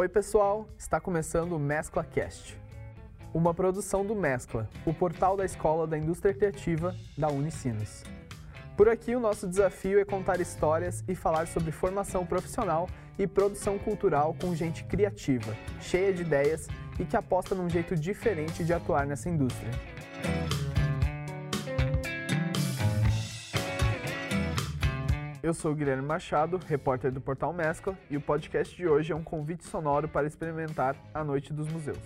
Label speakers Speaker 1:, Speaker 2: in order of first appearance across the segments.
Speaker 1: Oi, pessoal! Está começando o Mescla Cast, uma produção do Mescla, o portal da Escola da Indústria Criativa da Unicinos. Por aqui, o nosso desafio é contar histórias e falar sobre formação profissional e produção cultural com gente criativa, cheia de ideias e que aposta num jeito diferente de atuar nessa indústria. Eu sou o Guilherme Machado, repórter do Portal Mescla, e o podcast de hoje é um convite sonoro para experimentar a Noite dos Museus.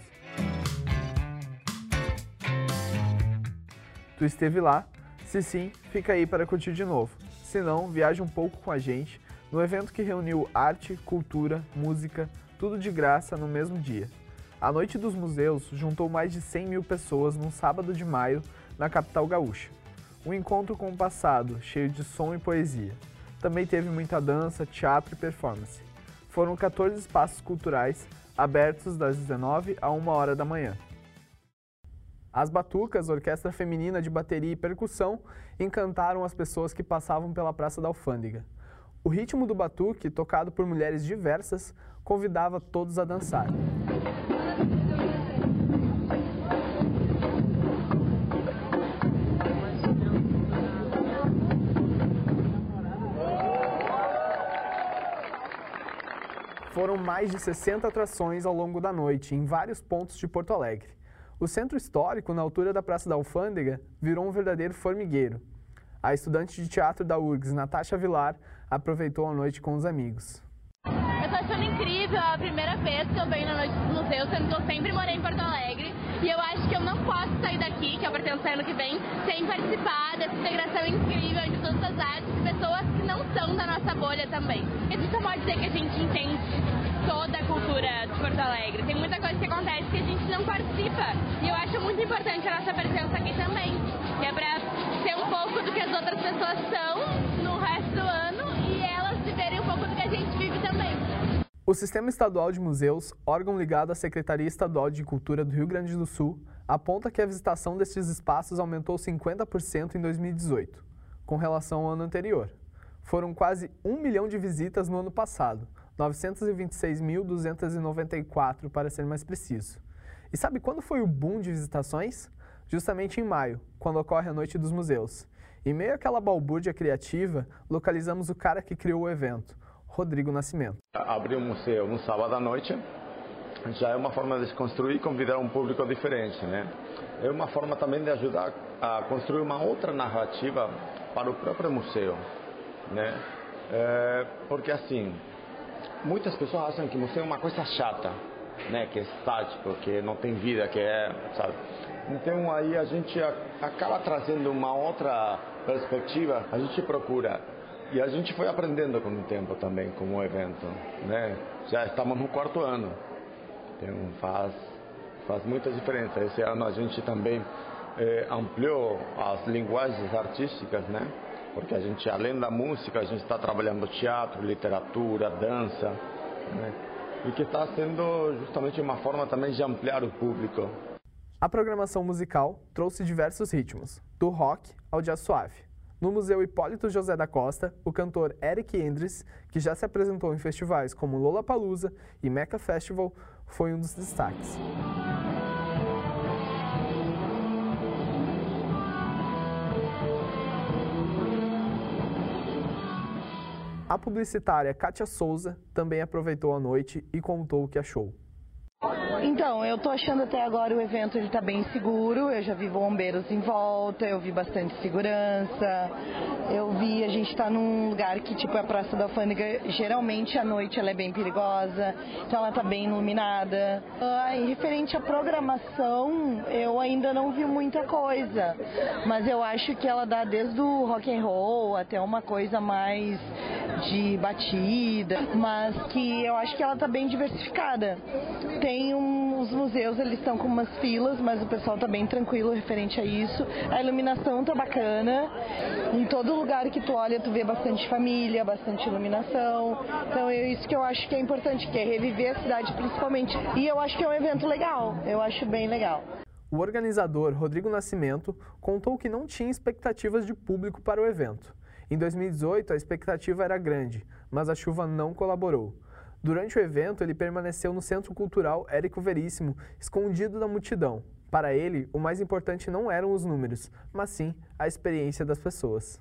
Speaker 1: Tu esteve lá? Se sim, fica aí para curtir de novo. Se não, viaje um pouco com a gente no evento que reuniu arte, cultura, música, tudo de graça no mesmo dia. A Noite dos Museus juntou mais de 100 mil pessoas num sábado de maio na capital gaúcha. Um encontro com o passado, cheio de som e poesia. Também teve muita dança, teatro e performance. Foram 14 espaços culturais abertos das 19 a 1 hora da manhã. As Batucas, orquestra feminina de bateria e percussão, encantaram as pessoas que passavam pela Praça da Alfândega. O ritmo do batuque, tocado por mulheres diversas, convidava todos a dançar. Foram mais de 60 atrações ao longo da noite, em vários pontos de Porto Alegre. O centro histórico, na altura da Praça da Alfândega, virou um verdadeiro formigueiro. A estudante de teatro da URGS, Natasha Vilar, aproveitou a noite com os amigos.
Speaker 2: Eu tô achando incrível a primeira vez que eu venho na Noite do Museu, sendo que eu sempre morei em Porto Alegre. E eu acho que eu não posso sair daqui, que eu pretendo sair ano que vem, sem participar dessa integração incrível entre todas as artes e pessoas que não são da nossa bolha também. Gente só pode dizer que a gente entende toda a cultura de Porto Alegre. Tem muita coisa que acontece que a gente não participa. E eu acho muito importante a nossa presença aqui também. Que é pra ser um pouco do que as outras pessoas são no resto do ano e elas viverem um pouco do que a gente vive também.
Speaker 1: O Sistema Estadual de Museus, órgão ligado à Secretaria Estadual de Cultura do Rio Grande do Sul, aponta que a visitação destes espaços aumentou 50% em 2018, com relação ao ano anterior. Foram quase 1 milhão de visitas no ano passado, 926.294 para ser mais preciso. E sabe quando foi o boom de visitações? Justamente em maio, quando ocorre a Noite dos Museus. Em meio àquela balbúrdia criativa, localizamos o cara que criou o evento, Rodrigo Nascimento.
Speaker 3: Abrir um museu no sábado à noite já é uma forma de construir e convidar um público diferente, né? É uma forma também de ajudar a construir uma outra narrativa para o próprio museu, né? É, porque assim, muitas pessoas acham que museu é uma coisa chata, né? Que é estático, que não tem vida, que é, sabe? Então aí a gente acaba trazendo uma outra perspectiva, a gente procura e a gente foi aprendendo com o tempo também, como o evento, né? Já estamos no quarto ano, então faz faz muita diferença. Esse ano a gente também eh, ampliou as linguagens artísticas, né? Porque a gente, além da música, a gente está trabalhando teatro, literatura, dança, né? E que está sendo justamente uma forma também de ampliar o público.
Speaker 1: A programação musical trouxe diversos ritmos, do rock ao jazz suave. No Museu Hipólito José da Costa, o cantor Eric Endres, que já se apresentou em festivais como Lollapalooza e Mecca Festival, foi um dos destaques. A publicitária Kátia Souza também aproveitou a noite e contou o que achou.
Speaker 4: Então, eu tô achando até agora o evento ele tá bem seguro. Eu já vi bombeiros em volta, eu vi bastante segurança. Eu vi a gente tá num lugar que tipo a Praça da Alfândega, geralmente à noite ela é bem perigosa, então ela tá bem iluminada. Ah, e referente à programação, eu ainda não vi muita coisa, mas eu acho que ela dá desde o rock and roll até uma coisa mais de batida, mas que eu acho que ela tá bem diversificada. Tem um, os museus, eles estão com umas filas, mas o pessoal tá bem tranquilo referente a isso. A iluminação tá bacana. Em todo lugar que tu olha, tu vê bastante família, bastante iluminação. Então é isso que eu acho que é importante, que é reviver a cidade principalmente. E eu acho que é um evento legal. Eu acho bem legal.
Speaker 1: O organizador, Rodrigo Nascimento, contou que não tinha expectativas de público para o evento. Em 2018, a expectativa era grande, mas a chuva não colaborou. Durante o evento, ele permaneceu no Centro Cultural Érico Veríssimo, escondido da multidão. Para ele, o mais importante não eram os números, mas sim a experiência das pessoas.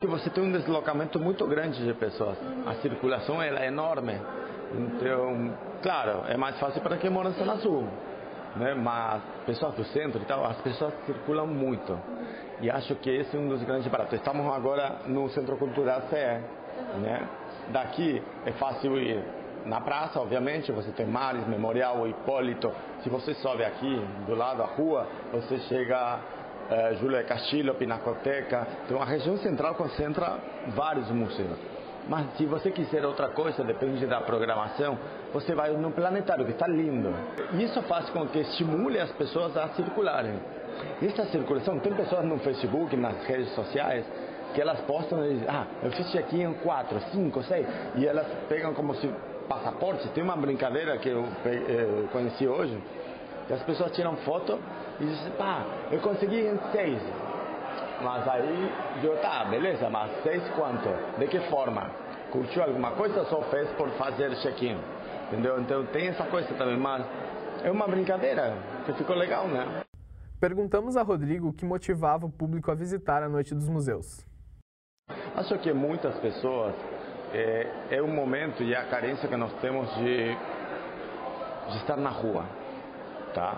Speaker 3: Você tem um deslocamento muito grande de pessoas. A circulação é enorme. Então, claro, é mais fácil para quem mora na Zona Sul. Né? Mas pessoas do centro e tal, as pessoas circulam muito. E acho que esse é um dos grandes baratos. Estamos agora no Centro Cultural CE. Né? Daqui é fácil ir na praça, obviamente, você tem Mares, Memorial, Hipólito. Se você sobe aqui do lado da rua, você chega eh, Júlia Castilho, Pinacoteca. Então a região central concentra vários museus. Mas se você quiser outra coisa, depende da programação, você vai no planetário, que está lindo. Isso faz com que estimule as pessoas a circularem. E esta circulação, tem pessoas no Facebook, nas redes sociais, que elas postam e dizem, ah, eu fiz aqui em 4, 5, 6, e elas pegam como se passaporte. Tem uma brincadeira que eu eh, conheci hoje, que as pessoas tiram foto e dizem, pá, eu consegui em 6. Mas aí eu, tá, beleza, mas 6 quanto? De que forma? Curtiu alguma coisa só fez por fazer check-in? Entendeu? Então tem essa coisa também, mas é uma brincadeira que ficou legal, né?
Speaker 1: Perguntamos a Rodrigo o que motivava o público a visitar a Noite dos Museus.
Speaker 3: Acho que muitas pessoas é, é um momento e a carência que nós temos de, de estar na rua, tá?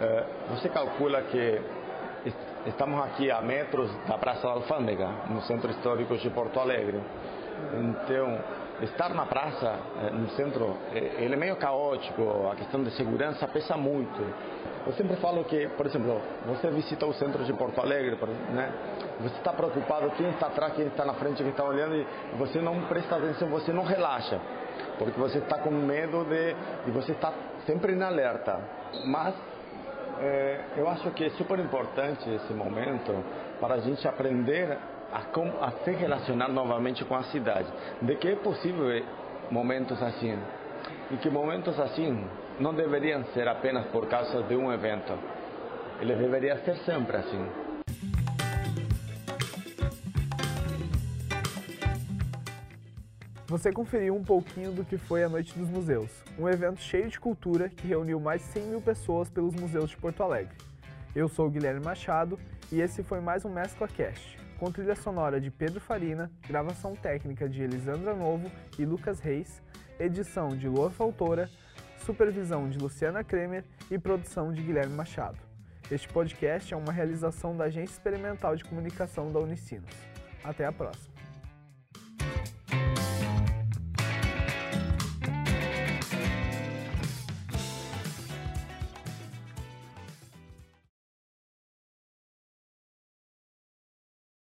Speaker 3: É, você calcula que estamos aqui a metros da Praça da Alfândega, no centro histórico de Porto Alegre. Então, estar na praça, é, no centro, ele é meio caótico, a questão de segurança pesa muito. Eu sempre falo que, por exemplo, você visita o centro de Porto Alegre, né? Você está preocupado quem está atrás, quem está na frente, quem está olhando e você não presta atenção, você não relaxa, porque você está com medo de e você está sempre em alerta. Mas é, eu acho que é super importante esse momento para a gente aprender a, a se relacionar novamente com a cidade, de que é possível momentos assim e que momentos assim não deveriam ser apenas por causa de um evento. Ele deveria ser sempre assim.
Speaker 1: Você conferiu um pouquinho do que foi a Noite dos Museus, um evento cheio de cultura que reuniu mais de 100 mil pessoas pelos museus de Porto Alegre. Eu sou Guilherme Machado e esse foi mais um Mescla Cast, com trilha sonora de Pedro Farina, gravação técnica de Elisandra Novo e Lucas Reis, edição de Lua Faltora, supervisão de Luciana Kremer e produção de Guilherme Machado. Este podcast é uma realização da Agência Experimental de Comunicação da Unicinos. Até a próxima!